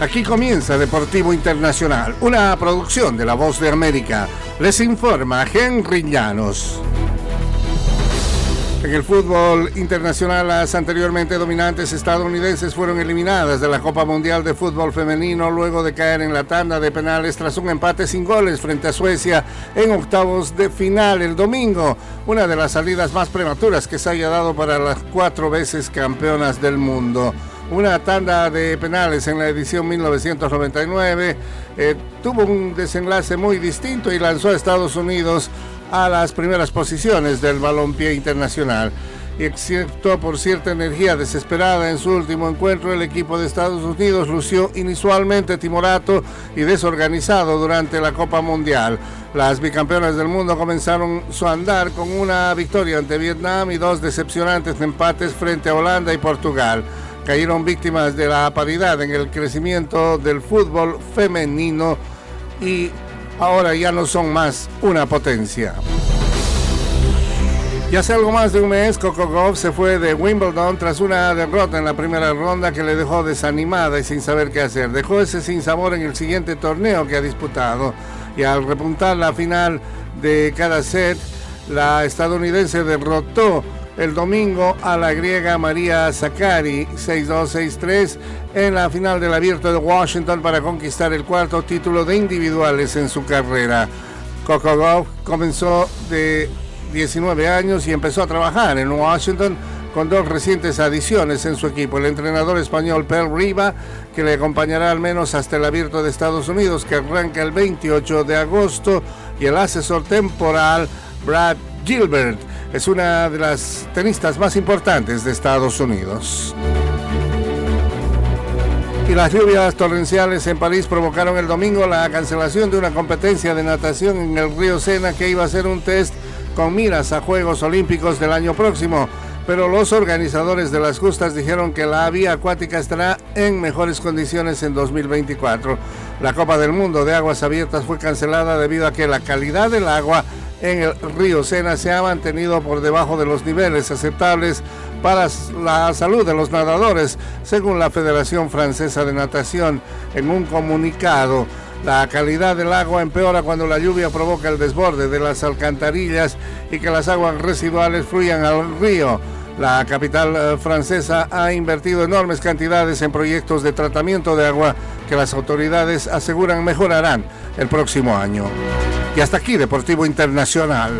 Aquí comienza Deportivo Internacional, una producción de La Voz de América. Les informa Henry Llanos. En el fútbol internacional, las anteriormente dominantes estadounidenses fueron eliminadas de la Copa Mundial de Fútbol Femenino luego de caer en la tanda de penales tras un empate sin goles frente a Suecia en octavos de final el domingo. Una de las salidas más prematuras que se haya dado para las cuatro veces campeonas del mundo una tanda de penales en la edición 1999. Eh, tuvo un desenlace muy distinto y lanzó a Estados Unidos a las primeras posiciones del balompié internacional. Excepto por cierta energía desesperada en su último encuentro, el equipo de Estados Unidos lució inusualmente timorato y desorganizado durante la Copa Mundial. Las bicampeonas del mundo comenzaron su andar con una victoria ante Vietnam y dos decepcionantes empates frente a Holanda y Portugal cayeron víctimas de la paridad en el crecimiento del fútbol femenino y ahora ya no son más una potencia. Y hace algo más de un mes, Coco Gauff se fue de Wimbledon tras una derrota en la primera ronda que le dejó desanimada y sin saber qué hacer. Dejó ese sinsabor en el siguiente torneo que ha disputado. Y al repuntar la final de cada set, la estadounidense derrotó el domingo a la griega María Zakari 6-2-6-3 en la final del abierto de Washington para conquistar el cuarto título de individuales en su carrera. Coco comenzó de 19 años y empezó a trabajar en Washington con dos recientes adiciones en su equipo. El entrenador español Per Riva, que le acompañará al menos hasta el abierto de Estados Unidos, que arranca el 28 de agosto, y el asesor temporal Brad Gilbert es una de las tenistas más importantes de Estados Unidos. Y las lluvias torrenciales en París provocaron el domingo la cancelación de una competencia de natación en el río Sena que iba a ser un test con miras a Juegos Olímpicos del año próximo. Pero los organizadores de las justas dijeron que la vía acuática estará en mejores condiciones en 2024. La Copa del Mundo de Aguas Abiertas fue cancelada debido a que la calidad del agua en el río Sena se ha mantenido por debajo de los niveles aceptables para la salud de los nadadores, según la Federación Francesa de Natación en un comunicado. La calidad del agua empeora cuando la lluvia provoca el desborde de las alcantarillas y que las aguas residuales fluyan al río. La capital eh, francesa ha invertido enormes cantidades en proyectos de tratamiento de agua que las autoridades aseguran mejorarán el próximo año. Y hasta aquí, Deportivo Internacional.